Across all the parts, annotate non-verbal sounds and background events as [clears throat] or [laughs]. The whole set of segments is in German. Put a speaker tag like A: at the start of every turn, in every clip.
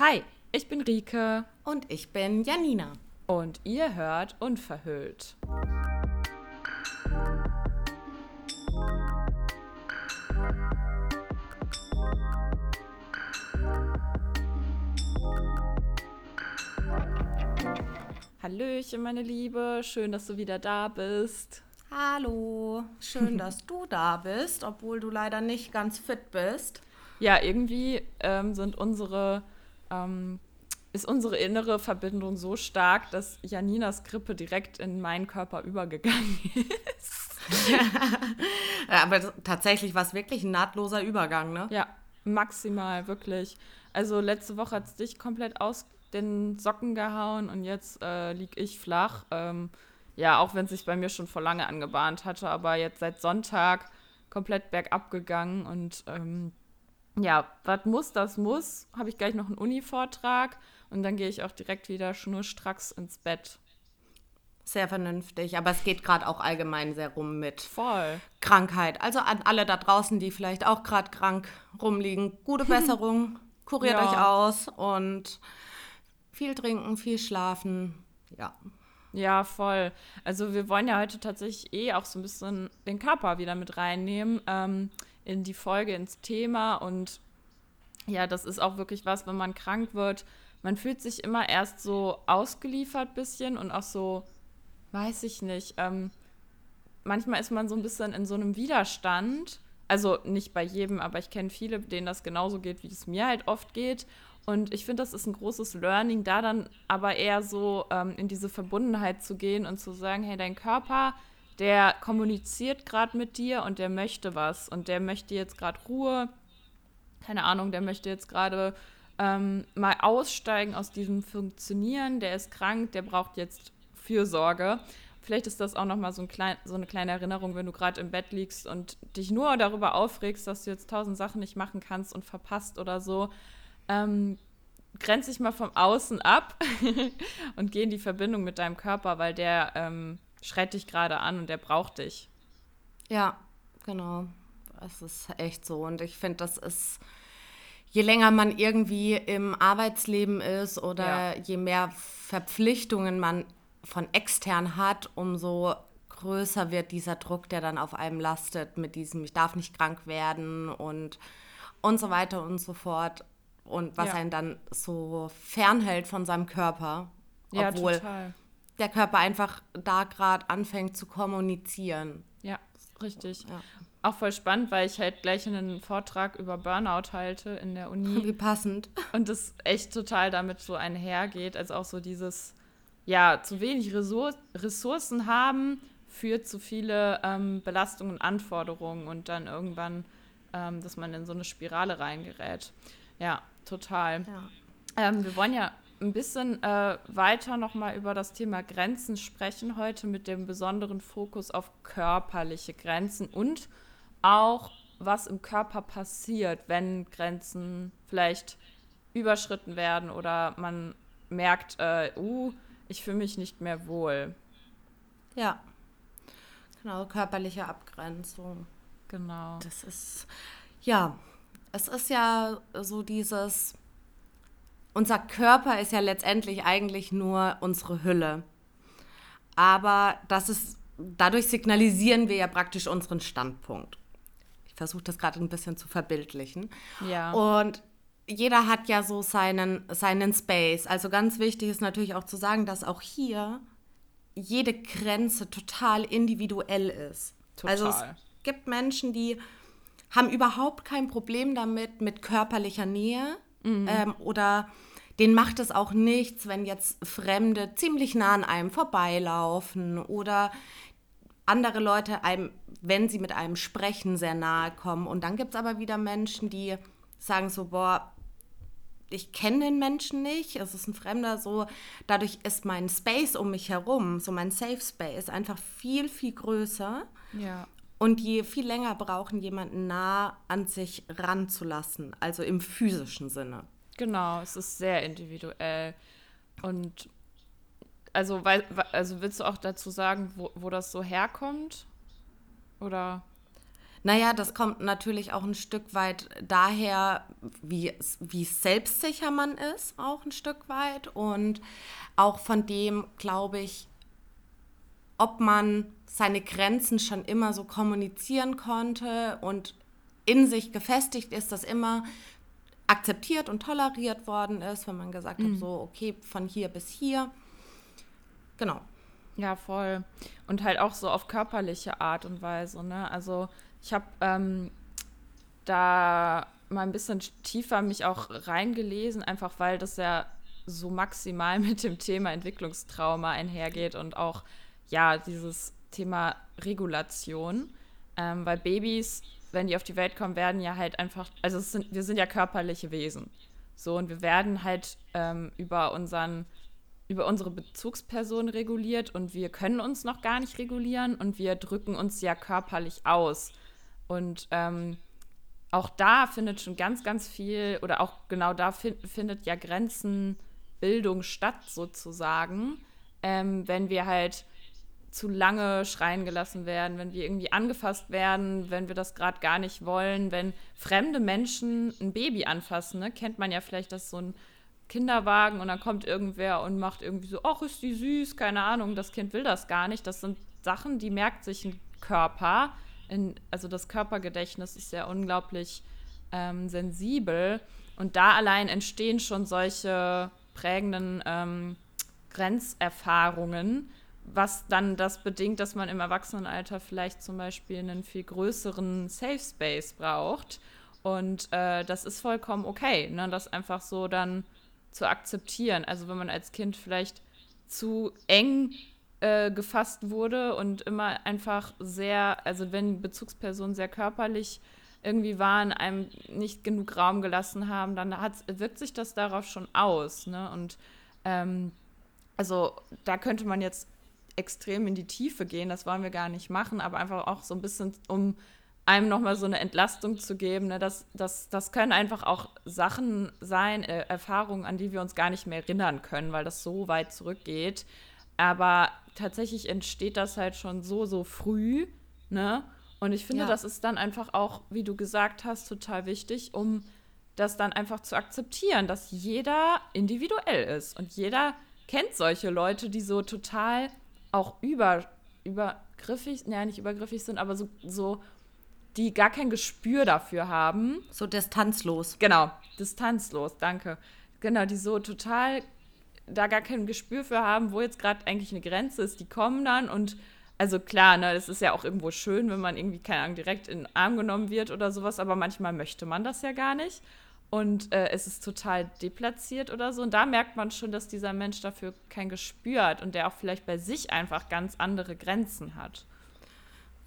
A: Hi, ich bin Rike.
B: Und ich bin Janina.
A: Und ihr hört Unverhüllt. Hallöchen, meine Liebe. Schön, dass du wieder da bist.
B: Hallo. Schön, dass du [laughs] da bist, obwohl du leider nicht ganz fit bist.
A: Ja, irgendwie ähm, sind unsere, ähm, ist unsere innere Verbindung so stark, dass Janinas Grippe direkt in meinen Körper übergegangen [laughs] ist.
B: ja, aber tatsächlich war es wirklich ein nahtloser Übergang, ne?
A: Ja, maximal, wirklich. Also letzte Woche hat es dich komplett aus den Socken gehauen und jetzt äh, liege ich flach. Ähm, ja, auch wenn es sich bei mir schon vor lange angebahnt hatte, aber jetzt seit Sonntag komplett bergab gegangen und ähm, ja, was muss, das muss. Habe ich gleich noch einen Uni-Vortrag und dann gehe ich auch direkt wieder schnurstracks ins Bett.
B: Sehr vernünftig, aber es geht gerade auch allgemein sehr rum mit
A: Voll.
B: Krankheit. Also an alle da draußen, die vielleicht auch gerade krank rumliegen, gute [laughs] Besserung, kuriert ja. euch aus und viel trinken, viel schlafen. Ja.
A: Ja, voll. Also wir wollen ja heute tatsächlich eh auch so ein bisschen den Körper wieder mit reinnehmen. Ähm, in die Folge, ins Thema. Und ja, das ist auch wirklich was, wenn man krank wird. Man fühlt sich immer erst so ausgeliefert bisschen und auch so, weiß ich nicht, ähm, manchmal ist man so ein bisschen in so einem Widerstand. Also nicht bei jedem, aber ich kenne viele, denen das genauso geht, wie es mir halt oft geht. Und ich finde, das ist ein großes Learning, da dann aber eher so ähm, in diese Verbundenheit zu gehen und zu sagen, hey, dein Körper der kommuniziert gerade mit dir und der möchte was und der möchte jetzt gerade Ruhe, keine Ahnung, der möchte jetzt gerade ähm, mal aussteigen aus diesem Funktionieren, der ist krank, der braucht jetzt Fürsorge. Vielleicht ist das auch nochmal so, ein so eine kleine Erinnerung, wenn du gerade im Bett liegst und dich nur darüber aufregst, dass du jetzt tausend Sachen nicht machen kannst und verpasst oder so. Ähm, grenz dich mal vom Außen ab [laughs] und geh in die Verbindung mit deinem Körper, weil der ähm, schreit dich gerade an und der braucht dich.
B: Ja, genau. Das ist echt so. Und ich finde, das ist, je länger man irgendwie im Arbeitsleben ist oder ja. je mehr Verpflichtungen man von extern hat, umso größer wird dieser Druck, der dann auf einem lastet mit diesem, ich darf nicht krank werden und, und so weiter und so fort. Und was ja. einen dann so fernhält von seinem Körper.
A: Ja, obwohl total
B: der Körper einfach da gerade anfängt zu kommunizieren.
A: Ja, richtig. Ja. Auch voll spannend, weil ich halt gleich einen Vortrag über Burnout halte in der Uni. [laughs]
B: Wie passend.
A: Und das echt total damit so einhergeht. Also auch so dieses, ja, zu wenig Ressourcen haben für zu viele ähm, Belastungen und Anforderungen und dann irgendwann, ähm, dass man in so eine Spirale reingerät. Ja, total. Ja. Ähm, wir wollen ja ein bisschen äh, weiter nochmal über das Thema Grenzen sprechen, heute mit dem besonderen Fokus auf körperliche Grenzen und auch, was im Körper passiert, wenn Grenzen vielleicht überschritten werden oder man merkt, äh, uh, ich fühle mich nicht mehr wohl.
B: Ja, genau, körperliche Abgrenzung.
A: Genau.
B: Das ist, ja, es ist ja so dieses unser Körper ist ja letztendlich eigentlich nur unsere Hülle. Aber das ist, dadurch signalisieren wir ja praktisch unseren Standpunkt. Ich versuche das gerade ein bisschen zu verbildlichen.
A: Ja.
B: Und jeder hat ja so seinen, seinen Space. Also ganz wichtig ist natürlich auch zu sagen, dass auch hier jede Grenze total individuell ist.
A: Total.
B: Also es gibt Menschen, die haben überhaupt kein Problem damit mit körperlicher Nähe mhm. ähm, oder denen macht es auch nichts, wenn jetzt Fremde ziemlich nah an einem vorbeilaufen oder andere Leute einem, wenn sie mit einem sprechen, sehr nahe kommen. Und dann gibt es aber wieder Menschen, die sagen so, boah, ich kenne den Menschen nicht, es ist ein Fremder, so dadurch ist mein Space um mich herum, so mein Safe Space einfach viel, viel größer.
A: Ja.
B: Und die viel länger brauchen, jemanden nah an sich ranzulassen, also im physischen Sinne.
A: Genau, es ist sehr individuell. Und also, weil, also willst du auch dazu sagen, wo, wo das so herkommt? Oder?
B: Naja, das kommt natürlich auch ein Stück weit daher, wie, wie selbstsicher man ist, auch ein Stück weit. Und auch von dem, glaube ich, ob man seine Grenzen schon immer so kommunizieren konnte und in sich gefestigt ist, dass immer akzeptiert und toleriert worden ist, wenn man gesagt mhm. hat, so, okay, von hier bis hier. Genau.
A: Ja, voll. Und halt auch so auf körperliche Art und Weise. Ne? Also ich habe ähm, da mal ein bisschen tiefer mich auch reingelesen, einfach weil das ja so maximal [laughs] mit dem Thema Entwicklungstrauma einhergeht und auch ja dieses Thema Regulation, ähm, weil Babys, wenn die auf die Welt kommen, werden ja halt einfach, also sind, wir sind ja körperliche Wesen, so und wir werden halt ähm, über unseren über unsere Bezugsperson reguliert und wir können uns noch gar nicht regulieren und wir drücken uns ja körperlich aus. Und ähm, auch da findet schon ganz, ganz viel oder auch genau da fin findet ja Grenzenbildung statt sozusagen, ähm, wenn wir halt zu lange schreien gelassen werden, wenn wir irgendwie angefasst werden, wenn wir das gerade gar nicht wollen, wenn fremde Menschen ein Baby anfassen, ne? kennt man ja vielleicht, dass so ein Kinderwagen und dann kommt irgendwer und macht irgendwie so, ach, ist die süß, keine Ahnung, das Kind will das gar nicht. Das sind Sachen, die merkt sich ein Körper. In, also das Körpergedächtnis ist ja unglaublich ähm, sensibel. Und da allein entstehen schon solche prägenden ähm, Grenzerfahrungen, was dann das bedingt, dass man im Erwachsenenalter vielleicht zum Beispiel einen viel größeren Safe Space braucht. Und äh, das ist vollkommen okay, ne? das einfach so dann zu akzeptieren. Also wenn man als Kind vielleicht zu eng äh, gefasst wurde und immer einfach sehr, also wenn Bezugspersonen sehr körperlich irgendwie waren, einem nicht genug Raum gelassen haben, dann wirkt sich das darauf schon aus. Ne? Und ähm, also da könnte man jetzt extrem in die Tiefe gehen, das wollen wir gar nicht machen, aber einfach auch so ein bisschen, um einem nochmal so eine Entlastung zu geben. Ne? Das, das, das können einfach auch Sachen sein, äh, Erfahrungen, an die wir uns gar nicht mehr erinnern können, weil das so weit zurückgeht. Aber tatsächlich entsteht das halt schon so, so früh. Ne? Und ich finde, ja. das ist dann einfach auch, wie du gesagt hast, total wichtig, um das dann einfach zu akzeptieren, dass jeder individuell ist. Und jeder kennt solche Leute, die so total auch über, übergriffig, naja, nicht übergriffig sind, aber so, so die gar kein Gespür dafür haben.
B: So distanzlos.
A: Genau, distanzlos, danke. Genau, die so total da gar kein Gespür für haben, wo jetzt gerade eigentlich eine Grenze ist. Die kommen dann und also klar, ne, das ist ja auch irgendwo schön, wenn man irgendwie, keine Ahnung, direkt in den Arm genommen wird oder sowas, aber manchmal möchte man das ja gar nicht. Und äh, es ist total deplatziert oder so. Und da merkt man schon, dass dieser Mensch dafür kein Gespür hat und der auch vielleicht bei sich einfach ganz andere Grenzen hat.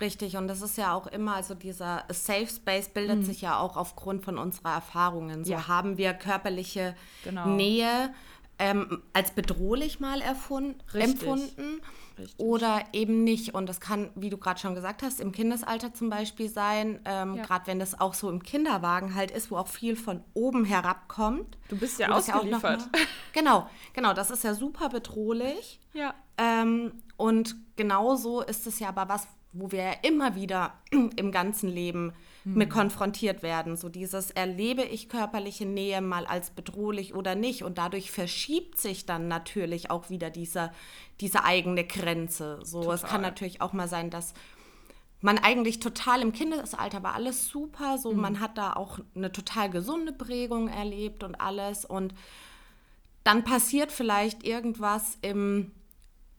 B: Richtig, und das ist ja auch immer, also dieser Safe Space bildet mhm. sich ja auch aufgrund von unserer Erfahrungen. So ja. haben wir körperliche genau. Nähe ähm, als bedrohlich mal erfunden, empfunden Richtig. oder eben nicht. Und das kann, wie du gerade schon gesagt hast, im Kindesalter zum Beispiel sein, ähm, ja. gerade wenn das auch so im Kinderwagen halt ist, wo auch viel von oben herabkommt.
A: Du bist ja ausgeliefert. Ja mal, [laughs]
B: genau, genau, das ist ja super bedrohlich.
A: Ja.
B: Ähm, und genauso ist es ja aber was, wo wir ja immer wieder [clears throat] im ganzen Leben mhm. mit konfrontiert werden. So dieses erlebe ich körperliche Nähe mal als bedrohlich oder nicht. Und dadurch verschiebt sich dann natürlich auch wieder diese, diese eigene Grenze. So, total. es kann natürlich auch mal sein, dass man eigentlich total im Kindesalter war alles super. So, mhm. man hat da auch eine total gesunde Prägung erlebt und alles. Und dann passiert vielleicht irgendwas im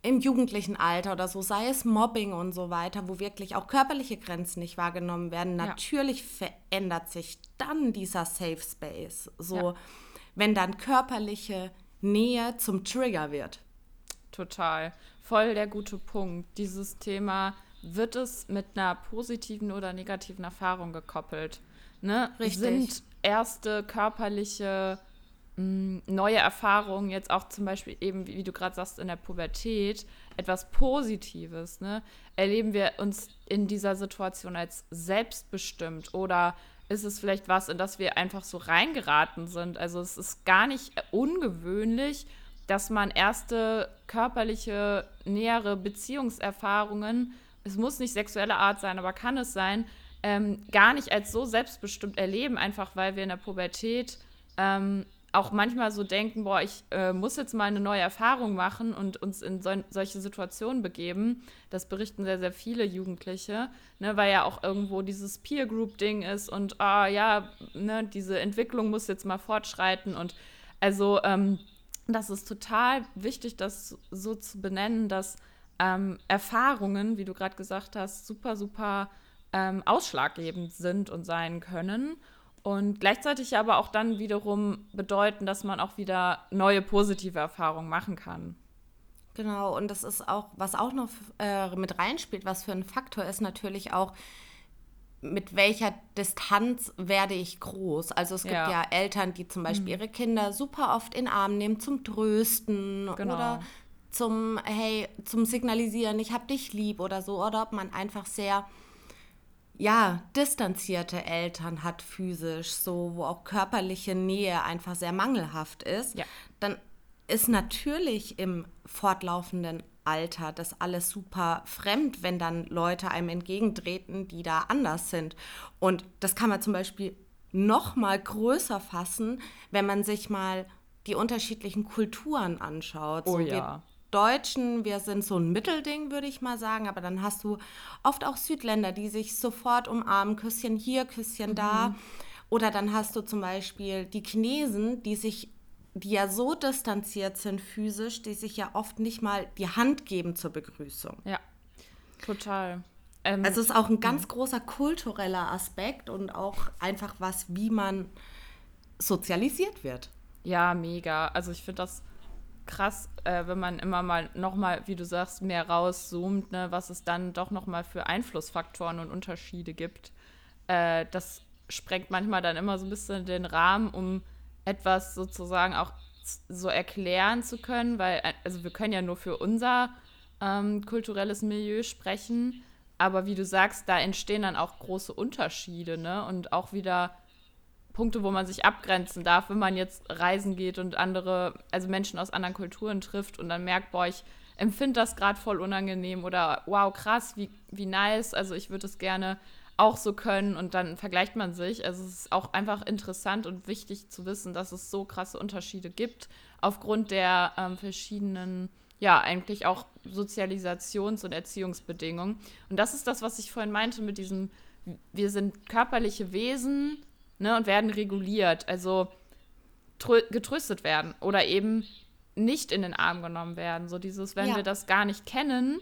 B: im jugendlichen Alter oder so, sei es Mobbing und so weiter, wo wirklich auch körperliche Grenzen nicht wahrgenommen werden, ja. natürlich verändert sich dann dieser Safe Space. So, ja. wenn dann körperliche Nähe zum Trigger wird.
A: Total. Voll der gute Punkt. Dieses Thema, wird es mit einer positiven oder negativen Erfahrung gekoppelt? Ne? Richtig. Sind erste körperliche neue Erfahrungen, jetzt auch zum Beispiel eben, wie, wie du gerade sagst, in der Pubertät, etwas Positives, ne? Erleben wir uns in dieser Situation als selbstbestimmt oder ist es vielleicht was, in das wir einfach so reingeraten sind? Also es ist gar nicht ungewöhnlich, dass man erste körperliche, nähere Beziehungserfahrungen, es muss nicht sexuelle Art sein, aber kann es sein, ähm, gar nicht als so selbstbestimmt erleben, einfach weil wir in der Pubertät ähm, auch manchmal so denken, boah, ich äh, muss jetzt mal eine neue Erfahrung machen und uns in so, solche Situationen begeben. Das berichten sehr, sehr viele Jugendliche, ne, weil ja auch irgendwo dieses Peer-Group-Ding ist und ah ja, ne, diese Entwicklung muss jetzt mal fortschreiten und also ähm, das ist total wichtig, das so zu benennen, dass ähm, Erfahrungen, wie du gerade gesagt hast, super, super ähm, ausschlaggebend sind und sein können und gleichzeitig aber auch dann wiederum bedeuten, dass man auch wieder neue positive Erfahrungen machen kann.
B: Genau, und das ist auch, was auch noch äh, mit reinspielt, was für ein Faktor ist natürlich auch, mit welcher Distanz werde ich groß. Also es gibt ja, ja Eltern, die zum Beispiel mhm. ihre Kinder super oft in den Arm nehmen zum Trösten genau. oder zum, hey, zum Signalisieren, ich hab dich lieb oder so. Oder ob man einfach sehr ja, distanzierte Eltern hat physisch, so wo auch körperliche Nähe einfach sehr mangelhaft ist, ja. dann ist natürlich im fortlaufenden Alter das alles super fremd, wenn dann Leute einem entgegentreten, die da anders sind. Und das kann man zum Beispiel noch mal größer fassen, wenn man sich mal die unterschiedlichen Kulturen anschaut.
A: Oh so ja.
B: Deutschen, wir sind so ein Mittelding, würde ich mal sagen, aber dann hast du oft auch Südländer, die sich sofort umarmen, Küsschen hier, Küsschen da. Mhm. Oder dann hast du zum Beispiel die Chinesen, die sich, die ja so distanziert sind physisch, die sich ja oft nicht mal die Hand geben zur Begrüßung.
A: Ja, total.
B: Ähm, also es ist auch ein ganz großer kultureller Aspekt und auch einfach was, wie man sozialisiert wird.
A: Ja, mega. Also ich finde das krass, äh, wenn man immer mal nochmal, wie du sagst, mehr rauszoomt, ne, was es dann doch nochmal für Einflussfaktoren und Unterschiede gibt. Äh, das sprengt manchmal dann immer so ein bisschen den Rahmen, um etwas sozusagen auch so erklären zu können, weil, äh, also wir können ja nur für unser ähm, kulturelles Milieu sprechen, aber wie du sagst, da entstehen dann auch große Unterschiede, ne? Und auch wieder Punkte, wo man sich abgrenzen darf, wenn man jetzt reisen geht und andere, also Menschen aus anderen Kulturen trifft und dann merkt, boah, ich empfinde das gerade voll unangenehm oder wow, krass, wie, wie nice, also ich würde es gerne auch so können und dann vergleicht man sich. Also es ist auch einfach interessant und wichtig zu wissen, dass es so krasse Unterschiede gibt aufgrund der ähm, verschiedenen, ja, eigentlich auch Sozialisations- und Erziehungsbedingungen. Und das ist das, was ich vorhin meinte mit diesem, wir sind körperliche Wesen, ne, und werden reguliert, also getröstet werden oder eben nicht in den Arm genommen werden. So dieses, wenn ja. wir das gar nicht kennen,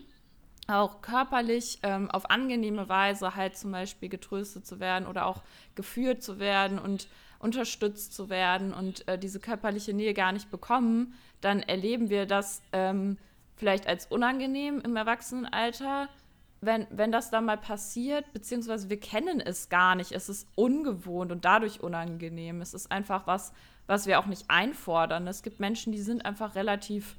A: auch körperlich ähm, auf angenehme Weise halt zum Beispiel getröstet zu werden oder auch geführt zu werden und unterstützt zu werden und äh, diese körperliche Nähe gar nicht bekommen, dann erleben wir das ähm, vielleicht als unangenehm im Erwachsenenalter wenn, wenn das dann mal passiert, beziehungsweise wir kennen es gar nicht, es ist ungewohnt und dadurch unangenehm. Es ist einfach was, was wir auch nicht einfordern. Es gibt Menschen, die sind einfach relativ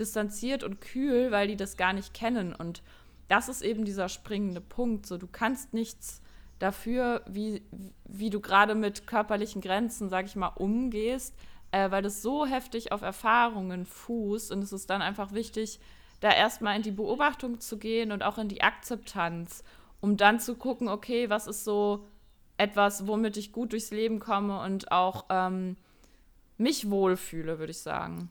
A: distanziert und kühl, weil die das gar nicht kennen. Und das ist eben dieser springende Punkt. So, du kannst nichts dafür, wie, wie du gerade mit körperlichen Grenzen, sag ich mal, umgehst, äh, weil das so heftig auf Erfahrungen fußt. Und es ist dann einfach wichtig, da erstmal in die Beobachtung zu gehen und auch in die Akzeptanz, um dann zu gucken, okay, was ist so etwas, womit ich gut durchs Leben komme und auch ähm, mich wohlfühle, würde ich sagen.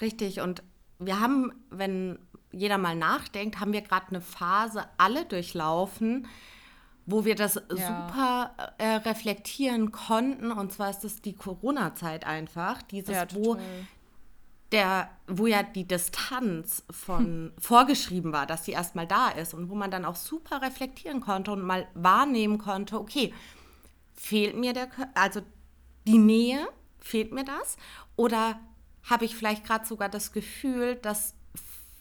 B: Richtig. Und wir haben, wenn jeder mal nachdenkt, haben wir gerade eine Phase alle durchlaufen, wo wir das ja. super äh, reflektieren konnten. Und zwar ist es die Corona-Zeit einfach, dieses, ja, wo der, wo ja die Distanz von hm. vorgeschrieben war, dass sie erstmal da ist und wo man dann auch super reflektieren konnte und mal wahrnehmen konnte, okay, fehlt mir der, also die Nähe, fehlt mir das? Oder habe ich vielleicht gerade sogar das Gefühl, dass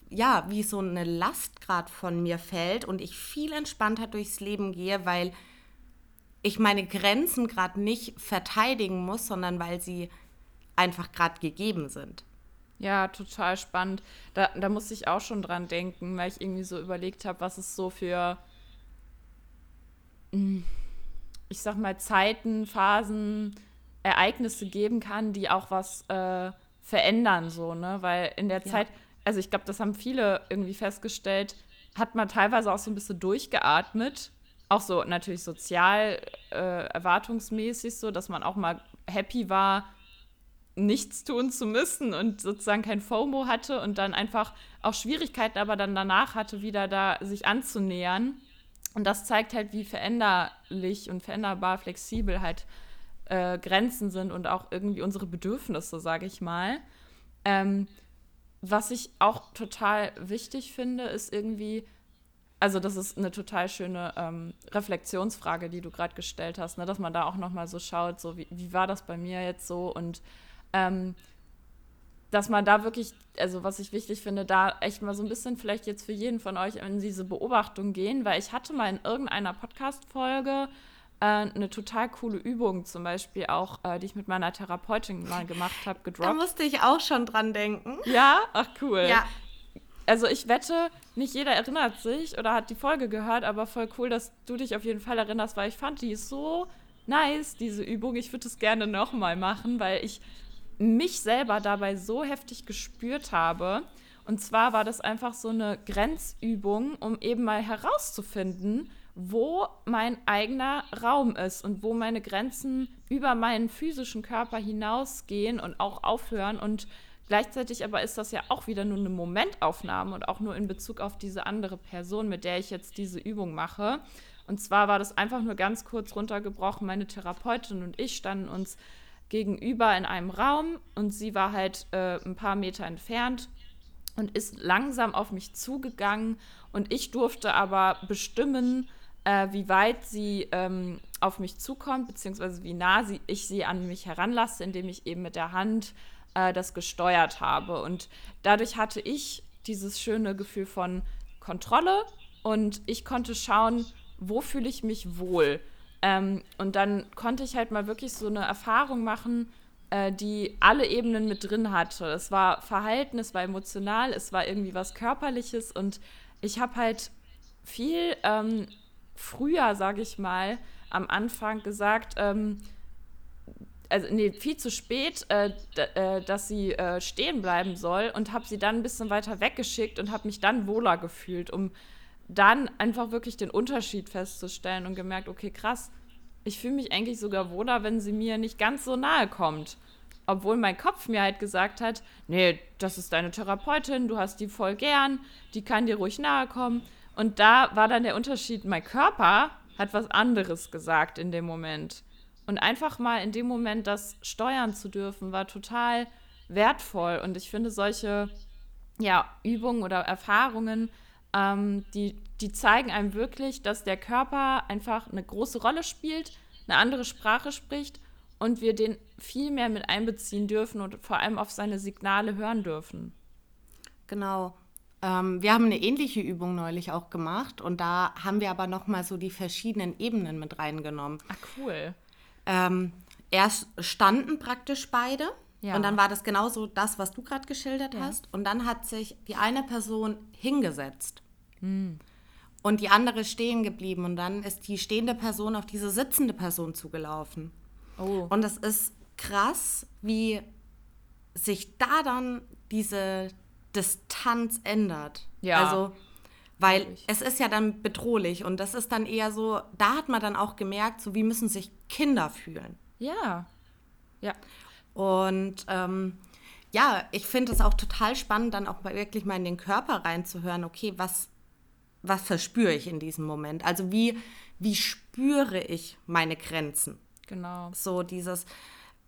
B: ja, wie so eine Last gerade von mir fällt und ich viel entspannter durchs Leben gehe, weil ich meine Grenzen gerade nicht verteidigen muss, sondern weil sie einfach gerade gegeben sind.
A: Ja, total spannend. Da, da musste ich auch schon dran denken, weil ich irgendwie so überlegt habe, was es so für, hm, ich sag mal, Zeiten, Phasen, Ereignisse geben kann, die auch was äh, verändern, so, ne? Weil in der ja. Zeit, also ich glaube, das haben viele irgendwie festgestellt, hat man teilweise auch so ein bisschen durchgeatmet auch so natürlich sozial äh, erwartungsmäßig so, dass man auch mal happy war, nichts tun zu müssen und sozusagen kein FOMO hatte und dann einfach auch Schwierigkeiten aber dann danach hatte, wieder da sich anzunähern. Und das zeigt halt, wie veränderlich und veränderbar flexibel halt äh, Grenzen sind und auch irgendwie unsere Bedürfnisse, sage ich mal. Ähm, was ich auch total wichtig finde, ist irgendwie, also das ist eine total schöne ähm, Reflexionsfrage, die du gerade gestellt hast, ne? dass man da auch nochmal so schaut, so wie, wie war das bei mir jetzt so und ähm, dass man da wirklich, also was ich wichtig finde, da echt mal so ein bisschen vielleicht jetzt für jeden von euch in diese Beobachtung gehen, weil ich hatte mal in irgendeiner Podcast-Folge äh, eine total coole Übung, zum Beispiel auch, äh, die ich mit meiner Therapeutin mal gemacht habe, gedroppt. Da
B: musste ich auch schon dran denken.
A: Ja? Ach cool. Ja. Also ich wette, nicht jeder erinnert sich oder hat die Folge gehört, aber voll cool, dass du dich auf jeden Fall erinnerst, weil ich fand die so nice, diese Übung. Ich würde es gerne nochmal machen, weil ich mich selber dabei so heftig gespürt habe. Und zwar war das einfach so eine Grenzübung, um eben mal herauszufinden, wo mein eigener Raum ist und wo meine Grenzen über meinen physischen Körper hinausgehen und auch aufhören. Und gleichzeitig aber ist das ja auch wieder nur eine Momentaufnahme und auch nur in Bezug auf diese andere Person, mit der ich jetzt diese Übung mache. Und zwar war das einfach nur ganz kurz runtergebrochen. Meine Therapeutin und ich standen uns gegenüber in einem Raum und sie war halt äh, ein paar Meter entfernt und ist langsam auf mich zugegangen und ich durfte aber bestimmen, äh, wie weit sie ähm, auf mich zukommt, beziehungsweise wie nah sie, ich sie an mich heranlasse, indem ich eben mit der Hand äh, das gesteuert habe. Und dadurch hatte ich dieses schöne Gefühl von Kontrolle und ich konnte schauen, wo fühle ich mich wohl. Ähm, und dann konnte ich halt mal wirklich so eine Erfahrung machen, äh, die alle Ebenen mit drin hatte. Es war Verhalten, es war emotional, es war irgendwie was Körperliches und ich habe halt viel ähm, früher, sage ich mal, am Anfang gesagt, ähm, also nee, viel zu spät, äh, äh, dass sie äh, stehen bleiben soll und habe sie dann ein bisschen weiter weggeschickt und habe mich dann wohler gefühlt, um dann einfach wirklich den Unterschied festzustellen und gemerkt, okay, krass, ich fühle mich eigentlich sogar wohler, wenn sie mir nicht ganz so nahe kommt. Obwohl mein Kopf mir halt gesagt hat, nee, das ist deine Therapeutin, du hast die voll gern, die kann dir ruhig nahe kommen. Und da war dann der Unterschied, mein Körper hat was anderes gesagt in dem Moment. Und einfach mal in dem Moment das steuern zu dürfen, war total wertvoll. Und ich finde solche ja, Übungen oder Erfahrungen ähm, die, die zeigen einem wirklich, dass der Körper einfach eine große Rolle spielt, eine andere Sprache spricht und wir den viel mehr mit einbeziehen dürfen und vor allem auf seine Signale hören dürfen.
B: Genau. Ähm, wir haben eine ähnliche Übung neulich auch gemacht und da haben wir aber noch mal so die verschiedenen Ebenen mit reingenommen.
A: Ah, cool.
B: Ähm, erst standen praktisch beide ja. Und dann war das genauso das, was du gerade geschildert ja. hast. Und dann hat sich die eine Person hingesetzt mhm. und die andere stehen geblieben. Und dann ist die stehende Person auf diese sitzende Person zugelaufen. Oh. Und es ist krass, wie sich da dann diese Distanz ändert. Ja. Also, weil es ist ja dann bedrohlich und das ist dann eher so, da hat man dann auch gemerkt, so wie müssen sich Kinder fühlen.
A: Ja. Ja.
B: Und ähm, ja, ich finde es auch total spannend, dann auch mal wirklich mal in den Körper reinzuhören, okay, was, was verspüre ich in diesem Moment? Also wie, wie spüre ich meine Grenzen?
A: Genau.
B: So dieses,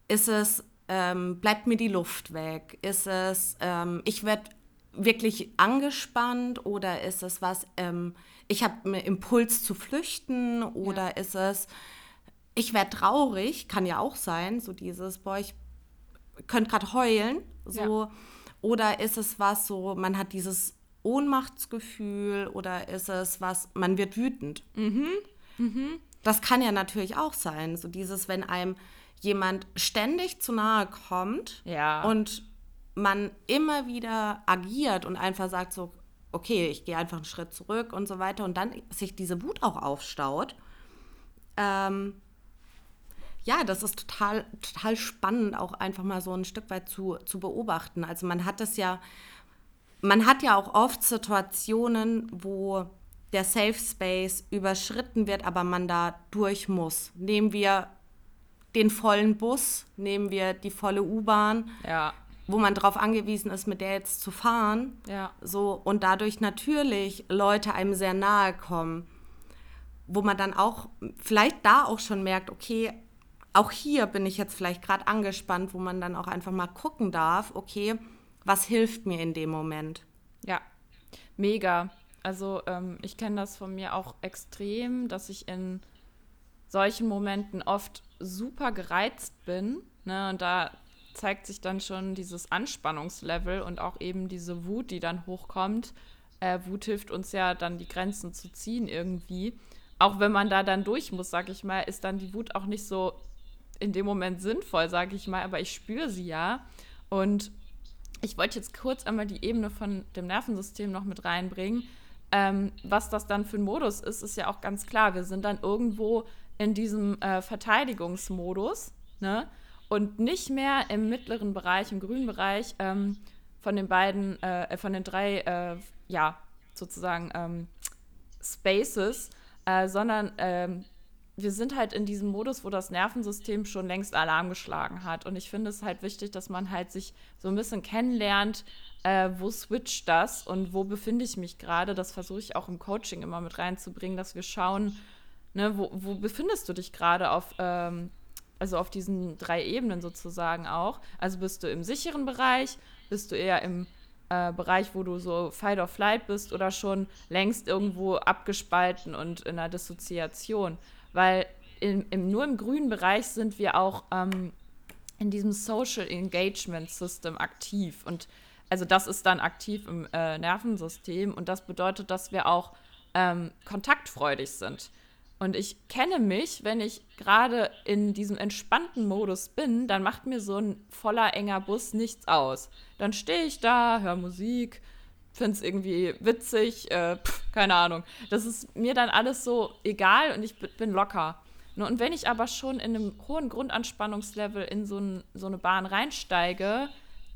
B: ist es, ähm, bleibt mir die Luft weg? Ist es, ähm, ich werde wirklich angespannt oder ist es was, ähm, ich habe einen Impuls zu flüchten oder ja. ist es, ich werde traurig, kann ja auch sein, so dieses, boah, ich könnt gerade heulen, so. Ja. Oder ist es was so, man hat dieses Ohnmachtsgefühl oder ist es was, man wird wütend? Mhm. Mhm. Das kann ja natürlich auch sein, so dieses, wenn einem jemand ständig zu nahe kommt
A: ja.
B: und man immer wieder agiert und einfach sagt so, okay, ich gehe einfach einen Schritt zurück und so weiter und dann sich diese Wut auch aufstaut, ähm, ja, das ist total, total spannend, auch einfach mal so ein Stück weit zu, zu beobachten. Also man hat das ja, man hat ja auch oft Situationen, wo der Safe Space überschritten wird, aber man da durch muss. Nehmen wir den vollen Bus, nehmen wir die volle U-Bahn,
A: Ja.
B: wo man darauf angewiesen ist, mit der jetzt zu fahren.
A: Ja.
B: So, und dadurch natürlich Leute einem sehr nahe kommen, wo man dann auch vielleicht da auch schon merkt, okay, auch hier bin ich jetzt vielleicht gerade angespannt, wo man dann auch einfach mal gucken darf, okay, was hilft mir in dem Moment?
A: Ja, mega. Also ähm, ich kenne das von mir auch extrem, dass ich in solchen Momenten oft super gereizt bin. Ne? Und da zeigt sich dann schon dieses Anspannungslevel und auch eben diese Wut, die dann hochkommt. Äh, Wut hilft uns ja dann die Grenzen zu ziehen irgendwie. Auch wenn man da dann durch muss, sag ich mal, ist dann die Wut auch nicht so in dem Moment sinnvoll, sage ich mal, aber ich spüre sie ja. Und ich wollte jetzt kurz einmal die Ebene von dem Nervensystem noch mit reinbringen. Ähm, was das dann für ein Modus ist, ist ja auch ganz klar. Wir sind dann irgendwo in diesem äh, Verteidigungsmodus ne? und nicht mehr im mittleren Bereich, im grünen Bereich ähm, von den beiden, äh, von den drei, äh, ja, sozusagen ähm, Spaces, äh, sondern ähm, wir sind halt in diesem Modus, wo das Nervensystem schon längst Alarm geschlagen hat. Und ich finde es halt wichtig, dass man halt sich so ein bisschen kennenlernt, äh, wo switcht das und wo befinde ich mich gerade. Das versuche ich auch im Coaching immer mit reinzubringen, dass wir schauen, ne, wo, wo befindest du dich gerade auf, ähm, also auf diesen drei Ebenen sozusagen auch. Also bist du im sicheren Bereich, bist du eher im äh, Bereich, wo du so Fight or Flight bist oder schon längst irgendwo abgespalten und in einer Dissoziation weil in, im, nur im grünen Bereich sind wir auch ähm, in diesem Social Engagement System aktiv. Und also das ist dann aktiv im äh, Nervensystem und das bedeutet, dass wir auch ähm, kontaktfreudig sind. Und ich kenne mich, wenn ich gerade in diesem entspannten Modus bin, dann macht mir so ein voller enger Bus nichts aus. Dann stehe ich da, höre Musik, finde es irgendwie witzig, äh, pff, keine Ahnung. Das ist mir dann alles so egal und ich bin locker. Und wenn ich aber schon in einem hohen Grundanspannungslevel in so, ein, so eine Bahn reinsteige,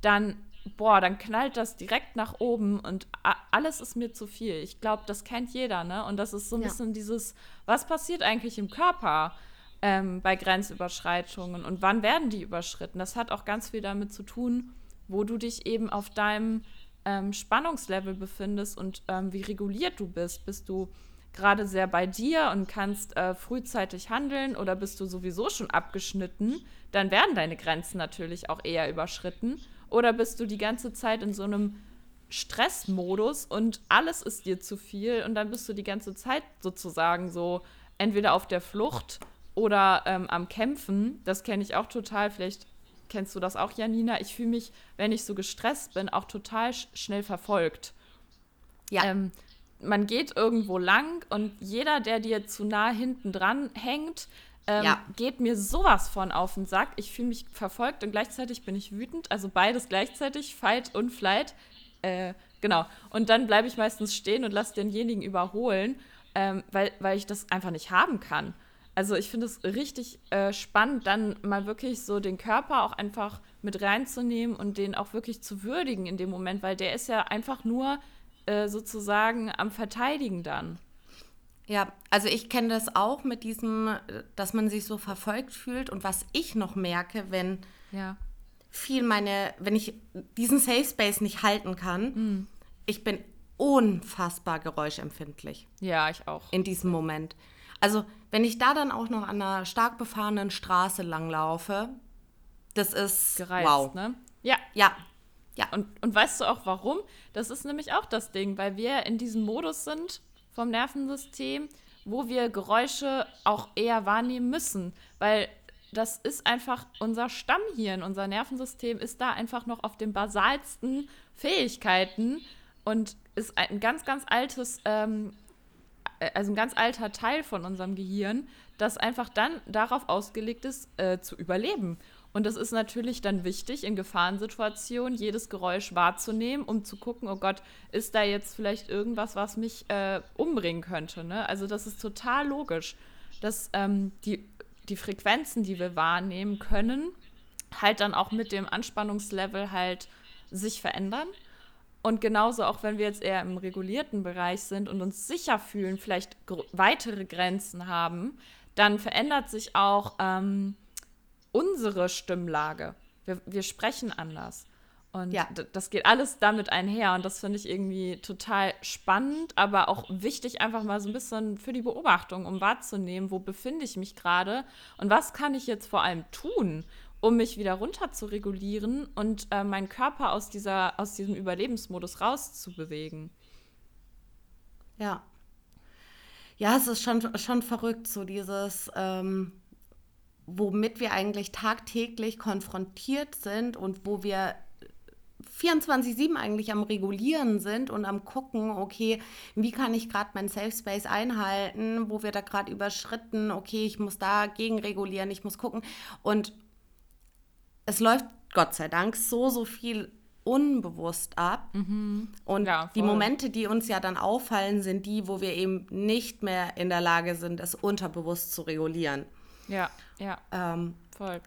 A: dann, boah, dann knallt das direkt nach oben und alles ist mir zu viel. Ich glaube, das kennt jeder, ne? Und das ist so ein ja. bisschen dieses, was passiert eigentlich im Körper ähm, bei Grenzüberschreitungen und wann werden die überschritten? Das hat auch ganz viel damit zu tun, wo du dich eben auf deinem ähm, Spannungslevel befindest und ähm, wie reguliert du bist. Bist du gerade sehr bei dir und kannst äh, frühzeitig handeln oder bist du sowieso schon abgeschnitten, dann werden deine Grenzen natürlich auch eher überschritten. Oder bist du die ganze Zeit in so einem Stressmodus und alles ist dir zu viel und dann bist du die ganze Zeit sozusagen so entweder auf der Flucht oder ähm, am Kämpfen. Das kenne ich auch total. Vielleicht kennst du das auch, Janina? Ich fühle mich, wenn ich so gestresst bin, auch total sch schnell verfolgt. Ja. Ähm, man geht irgendwo lang und jeder, der dir zu nah hinten dran hängt, ähm, ja. geht mir sowas von auf den Sack. Ich fühle mich verfolgt und gleichzeitig bin ich wütend. Also beides gleichzeitig, Fight und Flight. Äh, genau. Und dann bleibe ich meistens stehen und lasse denjenigen überholen, ähm, weil, weil ich das einfach nicht haben kann. Also ich finde es richtig äh, spannend, dann mal wirklich so den Körper auch einfach mit reinzunehmen und den auch wirklich zu würdigen in dem Moment, weil der ist ja einfach nur äh, sozusagen am Verteidigen dann.
B: Ja, also ich kenne das auch mit diesem, dass man sich so verfolgt fühlt und was ich noch merke, wenn ja. viel meine, wenn ich diesen Safe Space nicht halten kann, mhm. ich bin unfassbar geräuschempfindlich.
A: Ja, ich auch.
B: In diesem Moment. Also, wenn ich da dann auch noch an einer stark befahrenen Straße langlaufe, das ist
A: Gereizt, wow. Ne?
B: Ja. Ja.
A: Ja. Und, und weißt du auch warum? Das ist nämlich auch das Ding, weil wir in diesem Modus sind vom Nervensystem, wo wir Geräusche auch eher wahrnehmen müssen, weil das ist einfach unser Stammhirn, unser Nervensystem ist da einfach noch auf den basalsten Fähigkeiten und ist ein ganz, ganz altes ähm, äh, also ein ganz alter Teil von unserem Gehirn, das einfach dann darauf ausgelegt ist, äh, zu überleben. Und das ist natürlich dann wichtig, in Gefahrensituationen jedes Geräusch wahrzunehmen, um zu gucken, oh Gott, ist da jetzt vielleicht irgendwas, was mich äh, umbringen könnte. Ne? Also das ist total logisch, dass ähm, die, die Frequenzen, die wir wahrnehmen können, halt dann auch mit dem Anspannungslevel halt sich verändern. Und genauso auch wenn wir jetzt eher im regulierten Bereich sind und uns sicher fühlen, vielleicht weitere Grenzen haben, dann verändert sich auch ähm, unsere Stimmlage. Wir, wir sprechen anders. Und ja. das geht alles damit einher. Und das finde ich irgendwie total spannend, aber auch wichtig, einfach mal so ein bisschen für die Beobachtung, um wahrzunehmen, wo befinde ich mich gerade und was kann ich jetzt vor allem tun, um mich wieder runter zu regulieren und äh, meinen Körper aus, dieser, aus diesem Überlebensmodus rauszubewegen.
B: Ja. Ja, es ist schon, schon verrückt, so dieses, ähm, womit wir eigentlich tagtäglich konfrontiert sind und wo wir 24-7 eigentlich am Regulieren sind und am gucken, okay, wie kann ich gerade mein Safe Space einhalten, wo wir da gerade überschritten, okay, ich muss da gegen regulieren, ich muss gucken. Und es läuft Gott sei Dank so, so viel unbewusst ab. Mhm. Und ja, die Momente, die uns ja dann auffallen, sind die, wo wir eben nicht mehr in der Lage sind, es unterbewusst zu regulieren.
A: Ja, ja. Ähm, voll.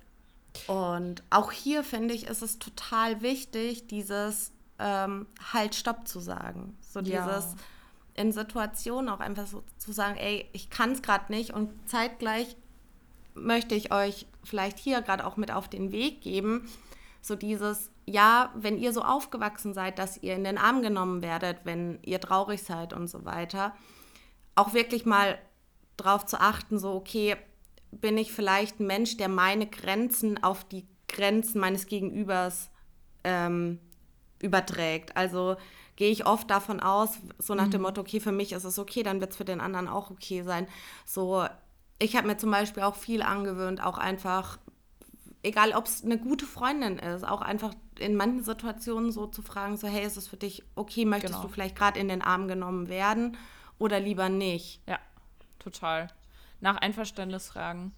B: Und auch hier finde ich, ist es total wichtig, dieses ähm, Halt, Stopp zu sagen. So dieses ja. in Situationen auch einfach so zu sagen, ey, ich kann es gerade nicht und zeitgleich möchte ich euch vielleicht hier gerade auch mit auf den Weg geben, so dieses, ja, wenn ihr so aufgewachsen seid, dass ihr in den Arm genommen werdet, wenn ihr traurig seid und so weiter, auch wirklich mal drauf zu achten, so, okay, bin ich vielleicht ein Mensch, der meine Grenzen auf die Grenzen meines Gegenübers ähm, überträgt. Also gehe ich oft davon aus, so nach mhm. dem Motto, okay, für mich ist es okay, dann wird es für den anderen auch okay sein. So, ich habe mir zum Beispiel auch viel angewöhnt, auch einfach, egal ob es eine gute Freundin ist, auch einfach in manchen Situationen so zu fragen, so, hey, ist es für dich okay, möchtest genau. du vielleicht gerade in den Arm genommen werden oder lieber nicht?
A: Ja, total nach Einverständnis fragen.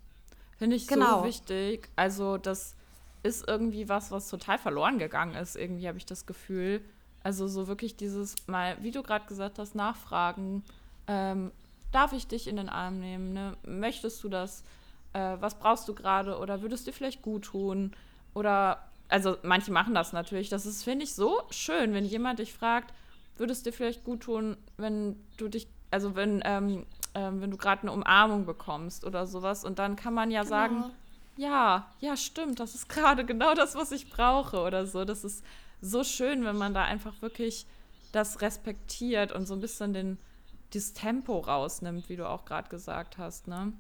A: Finde ich genau. so wichtig. Also, das ist irgendwie was, was total verloren gegangen ist. Irgendwie habe ich das Gefühl. Also, so wirklich dieses mal, wie du gerade gesagt hast, nachfragen. Ähm, darf ich dich in den Arm nehmen? Ne? Möchtest du das? Äh, was brauchst du gerade? Oder würdest dir vielleicht gut tun? Oder, also, manche machen das natürlich. Das ist, finde ich, so schön, wenn jemand dich fragt, würdest dir vielleicht gut tun, wenn du dich, also, wenn ähm, ähm, wenn du gerade eine Umarmung bekommst oder sowas. Und dann kann man ja genau. sagen, ja, ja, stimmt, das ist [laughs] gerade genau das, was ich brauche oder so. Das ist so schön, wenn man da einfach wirklich das respektiert und so ein bisschen den, das Tempo rausnimmt, wie du auch gerade gesagt hast, ne?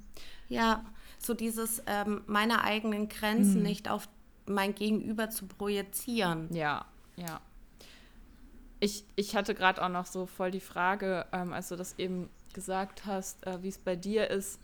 B: Ja, so dieses ähm, meine eigenen Grenzen mhm. nicht auf mein Gegenüber zu projizieren.
A: Ja, ja. Ich, ich hatte gerade auch noch so voll die Frage, ähm, als du das eben gesagt hast, äh, wie es bei dir ist.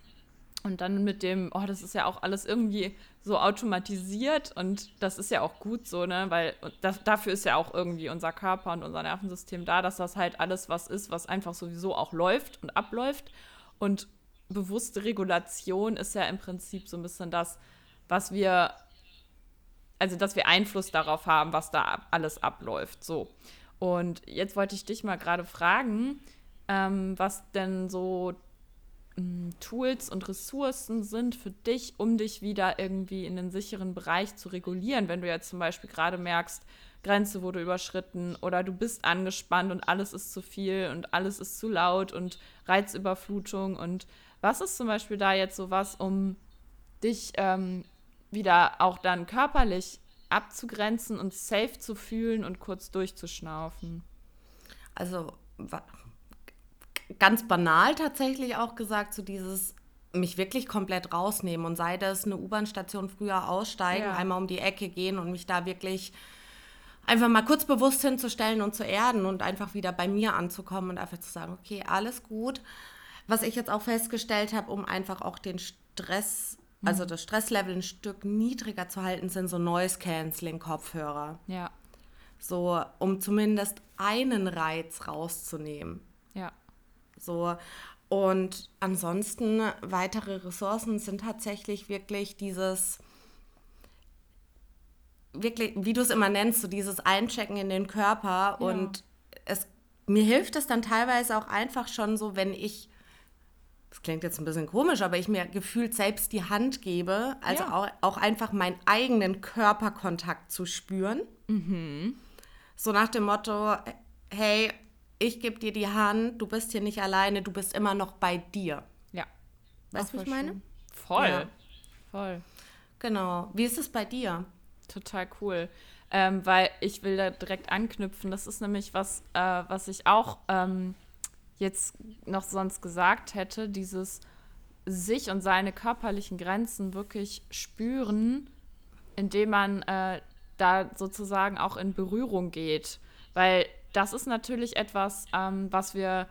A: Und dann mit dem, oh, das ist ja auch alles irgendwie so automatisiert und das ist ja auch gut so, ne? Weil das, dafür ist ja auch irgendwie unser Körper und unser Nervensystem da, dass das halt alles was ist, was einfach sowieso auch läuft und abläuft. Und bewusste Regulation ist ja im Prinzip so ein bisschen das, was wir, also dass wir Einfluss darauf haben, was da alles abläuft. So. Und jetzt wollte ich dich mal gerade fragen, ähm, was denn so Tools und Ressourcen sind für dich, um dich wieder irgendwie in den sicheren Bereich zu regulieren, wenn du jetzt zum Beispiel gerade merkst, Grenze wurde überschritten oder du bist angespannt und alles ist zu viel und alles ist zu laut und Reizüberflutung und was ist zum Beispiel da jetzt so was, um dich ähm, wieder auch dann körperlich abzugrenzen und safe zu fühlen und kurz durchzuschnaufen?
B: Also ganz banal tatsächlich auch gesagt, so dieses mich wirklich komplett rausnehmen und sei das eine U-Bahn-Station früher aussteigen, ja. einmal um die Ecke gehen und mich da wirklich einfach mal kurz bewusst hinzustellen und zu erden und einfach wieder bei mir anzukommen und einfach zu sagen, okay, alles gut. Was ich jetzt auch festgestellt habe, um einfach auch den Stress, mhm. also das Stresslevel ein Stück niedriger zu halten, sind so Noise-Canceling-Kopfhörer.
A: Ja.
B: So, um zumindest einen Reiz rauszunehmen.
A: Ja.
B: So. Und ansonsten weitere Ressourcen sind tatsächlich wirklich dieses, wirklich, wie du es immer nennst, so dieses Einchecken in den Körper. Ja. Und es, mir hilft es dann teilweise auch einfach schon so, wenn ich, das klingt jetzt ein bisschen komisch, aber ich mir gefühlt selbst die Hand gebe, also ja. auch, auch einfach meinen eigenen Körperkontakt zu spüren.
A: Mhm.
B: So nach dem Motto, hey, ich gebe dir die Hand, du bist hier nicht alleine, du bist immer noch bei dir.
A: Ja.
B: Weißt du, wie ich meine?
A: Schön. Voll.
B: Ja.
A: Voll.
B: Genau. Wie ist es bei dir?
A: Total cool. Ähm, weil ich will da direkt anknüpfen. Das ist nämlich was, äh, was ich auch ähm, jetzt noch sonst gesagt hätte, dieses sich und seine körperlichen Grenzen wirklich spüren, indem man äh, da sozusagen auch in Berührung geht. Weil das ist natürlich etwas, ähm, was wir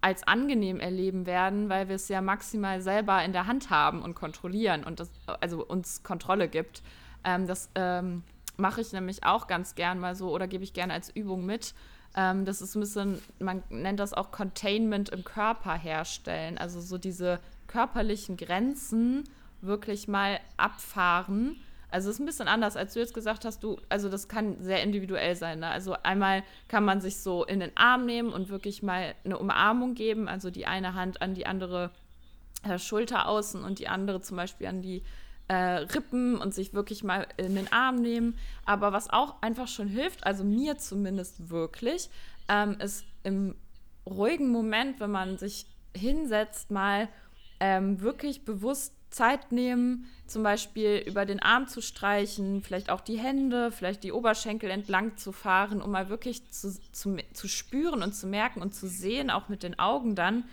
A: als angenehm erleben werden, weil wir es ja maximal selber in der Hand haben und kontrollieren und das also uns Kontrolle gibt. Ähm, das ähm, mache ich nämlich auch ganz gern mal so oder gebe ich gerne als Übung mit. Ähm, das ist ein bisschen, man nennt das auch Containment im Körper herstellen, also so diese körperlichen Grenzen wirklich mal abfahren also es ist ein bisschen anders, als du jetzt gesagt hast, du, also das kann sehr individuell sein. Ne? Also einmal kann man sich so in den Arm nehmen und wirklich mal eine Umarmung geben, also die eine Hand an die andere äh, Schulter außen und die andere zum Beispiel an die äh, Rippen und sich wirklich mal in den Arm nehmen. Aber was auch einfach schon hilft, also mir zumindest wirklich, ähm, ist im ruhigen Moment, wenn man sich hinsetzt, mal ähm, wirklich bewusst Zeit nehmen, zum Beispiel über den Arm zu streichen, vielleicht auch die Hände, vielleicht die Oberschenkel entlang zu fahren, um mal wirklich zu, zu, zu spüren und zu merken und zu sehen, auch mit den Augen dann,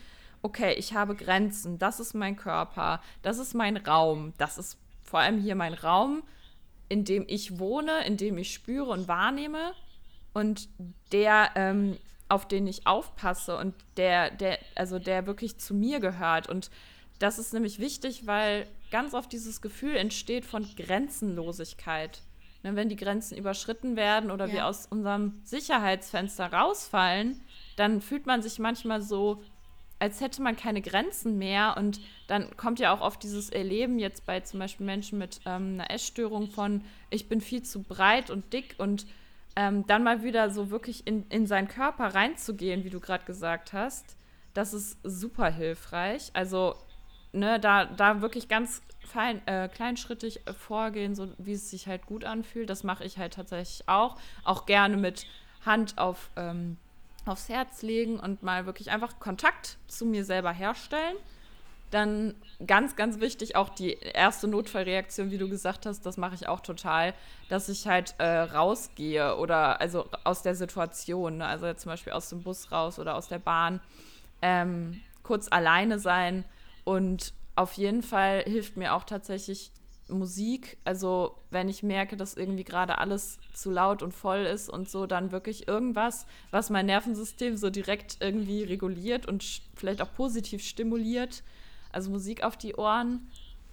A: okay, ich habe Grenzen, das ist mein Körper, das ist mein Raum, das ist vor allem hier mein Raum, in dem ich wohne, in dem ich spüre und wahrnehme und der, ähm, auf den ich aufpasse und der, der, also der wirklich zu mir gehört und das ist nämlich wichtig, weil ganz oft dieses Gefühl entsteht von Grenzenlosigkeit. Ne, wenn die Grenzen überschritten werden oder ja. wir aus unserem Sicherheitsfenster rausfallen, dann fühlt man sich manchmal so, als hätte man keine Grenzen mehr. Und dann kommt ja auch oft dieses Erleben jetzt bei zum Beispiel Menschen mit ähm, einer Essstörung von, ich bin viel zu breit und dick und ähm, dann mal wieder so wirklich in, in seinen Körper reinzugehen, wie du gerade gesagt hast. Das ist super hilfreich. Also ne, da, da wirklich ganz fein, äh, kleinschrittig vorgehen, so wie es sich halt gut anfühlt. Das mache ich halt tatsächlich auch. Auch gerne mit Hand auf, ähm, aufs Herz legen und mal wirklich einfach Kontakt zu mir selber herstellen. Dann ganz, ganz wichtig auch die erste Notfallreaktion, wie du gesagt hast, das mache ich auch total, dass ich halt äh, rausgehe oder also aus der Situation, ne? also zum Beispiel aus dem Bus raus oder aus der Bahn, ähm, kurz alleine sein und auf jeden Fall hilft mir auch tatsächlich Musik. Also wenn ich merke, dass irgendwie gerade alles zu laut und voll ist und so, dann wirklich irgendwas, was mein Nervensystem so direkt irgendwie reguliert und vielleicht auch positiv stimuliert. Also Musik auf die Ohren.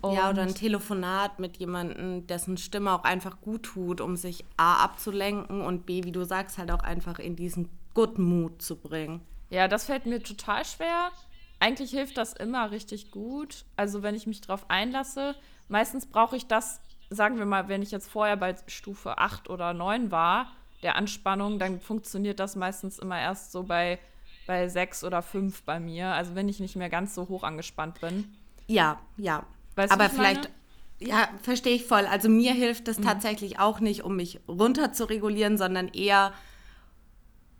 B: Ja, oder ein Telefonat mit jemandem, dessen Stimme auch einfach gut tut, um sich A abzulenken und B, wie du sagst, halt auch einfach in diesen Good Mood zu bringen.
A: Ja, das fällt mir total schwer eigentlich hilft das immer richtig gut. Also wenn ich mich darauf einlasse, meistens brauche ich das, sagen wir mal, wenn ich jetzt vorher bei Stufe 8 oder 9 war, der Anspannung, dann funktioniert das meistens immer erst so bei, bei 6 oder 5 bei mir. Also wenn ich nicht mehr ganz so hoch angespannt bin.
B: Ja, ja. Weißt Aber vielleicht, ja, verstehe ich voll. Also mir hilft das mhm. tatsächlich auch nicht, um mich runter zu regulieren, sondern eher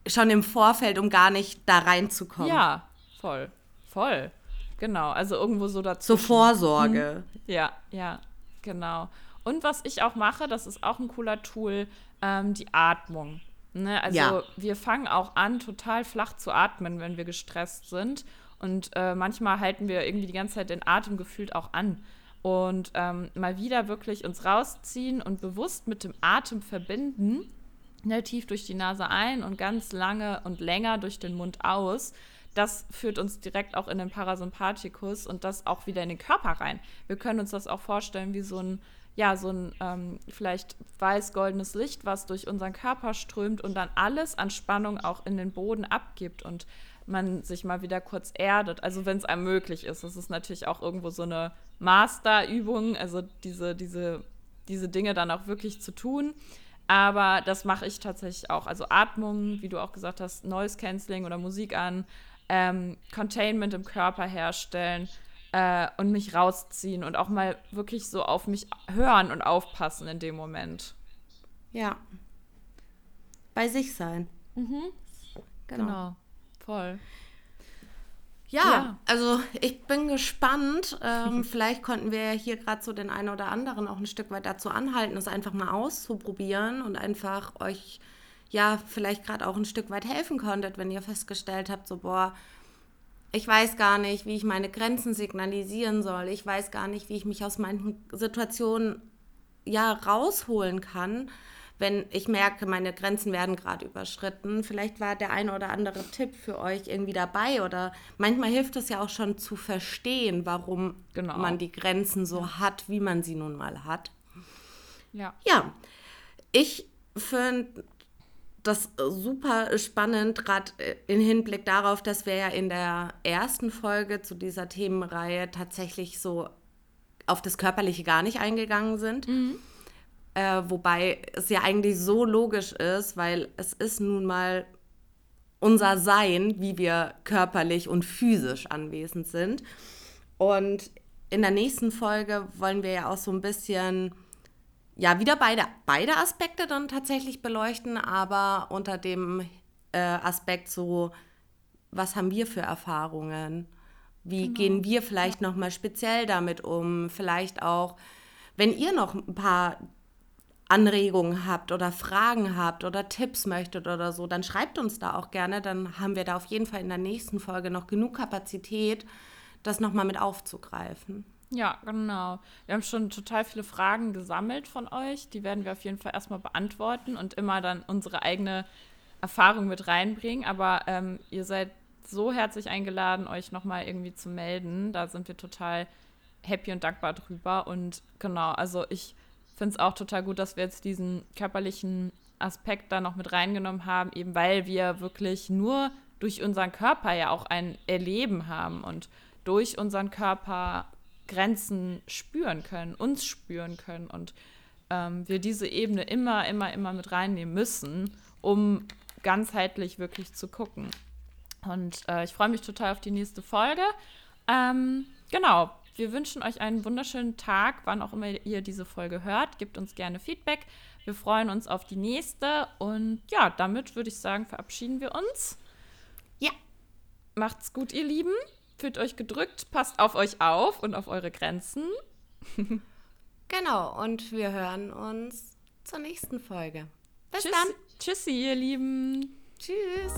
B: schon im Vorfeld, um gar nicht da reinzukommen.
A: Ja, voll. Voll. Genau, also irgendwo so dazu.
B: Zur Vorsorge.
A: Hm. Ja, ja, genau. Und was ich auch mache, das ist auch ein cooler Tool, ähm, die Atmung. Ne? Also ja. wir fangen auch an, total flach zu atmen, wenn wir gestresst sind. Und äh, manchmal halten wir irgendwie die ganze Zeit den Atem gefühlt auch an. Und ähm, mal wieder wirklich uns rausziehen und bewusst mit dem Atem verbinden. Ne, tief durch die Nase ein und ganz lange und länger durch den Mund aus das führt uns direkt auch in den Parasympathikus und das auch wieder in den Körper rein. Wir können uns das auch vorstellen wie so ein, ja, so ein ähm, vielleicht weiß-goldenes Licht, was durch unseren Körper strömt und dann alles an Spannung auch in den Boden abgibt und man sich mal wieder kurz erdet, also wenn es einem möglich ist. Das ist natürlich auch irgendwo so eine Masterübung, also diese, diese, diese Dinge dann auch wirklich zu tun. Aber das mache ich tatsächlich auch. Also Atmung, wie du auch gesagt hast, Noise Cancelling oder Musik an, ähm, Containment im Körper herstellen äh, und mich rausziehen und auch mal wirklich so auf mich hören und aufpassen in dem Moment.
B: Ja. bei sich sein.
A: Mhm. Genau. genau. Voll.
B: Ja, ja, also ich bin gespannt. Ähm, [laughs] vielleicht konnten wir hier gerade so den einen oder anderen auch ein Stück weit dazu anhalten, es einfach mal auszuprobieren und einfach euch ja vielleicht gerade auch ein Stück weit helfen konntet, wenn ihr festgestellt habt, so boah, ich weiß gar nicht, wie ich meine Grenzen signalisieren soll. Ich weiß gar nicht, wie ich mich aus manchen Situationen ja rausholen kann wenn ich merke, meine Grenzen werden gerade überschritten. Vielleicht war der eine oder andere Tipp für euch irgendwie dabei oder manchmal hilft es ja auch schon zu verstehen, warum genau. man die Grenzen so hat, wie man sie nun mal hat. Ja. Ja, ich finde das super spannend, gerade im Hinblick darauf, dass wir ja in der ersten Folge zu dieser Themenreihe tatsächlich so auf das Körperliche gar nicht eingegangen sind. Mhm. Äh, wobei es ja eigentlich so logisch ist, weil es ist nun mal unser Sein, wie wir körperlich und physisch anwesend sind. Und in der nächsten Folge wollen wir ja auch so ein bisschen, ja, wieder beide, beide Aspekte dann tatsächlich beleuchten, aber unter dem äh, Aspekt so, was haben wir für Erfahrungen? Wie genau. gehen wir vielleicht ja. nochmal speziell damit um? Vielleicht auch, wenn ihr noch ein paar Anregungen habt oder Fragen habt oder Tipps möchtet oder so, dann schreibt uns da auch gerne. Dann haben wir da auf jeden Fall in der nächsten Folge noch genug Kapazität, das nochmal mit aufzugreifen.
A: Ja, genau. Wir haben schon total viele Fragen gesammelt von euch. Die werden wir auf jeden Fall erstmal beantworten und immer dann unsere eigene Erfahrung mit reinbringen. Aber ähm, ihr seid so herzlich eingeladen, euch nochmal irgendwie zu melden. Da sind wir total happy und dankbar drüber. Und genau, also ich finde es auch total gut, dass wir jetzt diesen körperlichen Aspekt da noch mit reingenommen haben, eben weil wir wirklich nur durch unseren Körper ja auch ein Erleben haben und durch unseren Körper Grenzen spüren können, uns spüren können und ähm, wir diese Ebene immer, immer, immer mit reinnehmen müssen, um ganzheitlich wirklich zu gucken. Und äh, ich freue mich total auf die nächste Folge. Ähm, genau, wir wünschen euch einen wunderschönen Tag, wann auch immer ihr diese Folge hört. Gebt uns gerne Feedback. Wir freuen uns auf die nächste. Und ja, damit würde ich sagen, verabschieden wir uns. Ja. Macht's gut, ihr Lieben. Fühlt euch gedrückt, passt auf euch auf und auf eure Grenzen. [laughs]
B: genau, und wir hören uns zur nächsten Folge.
A: Bis Tschüss, dann. Tschüssi, ihr Lieben.
B: Tschüss.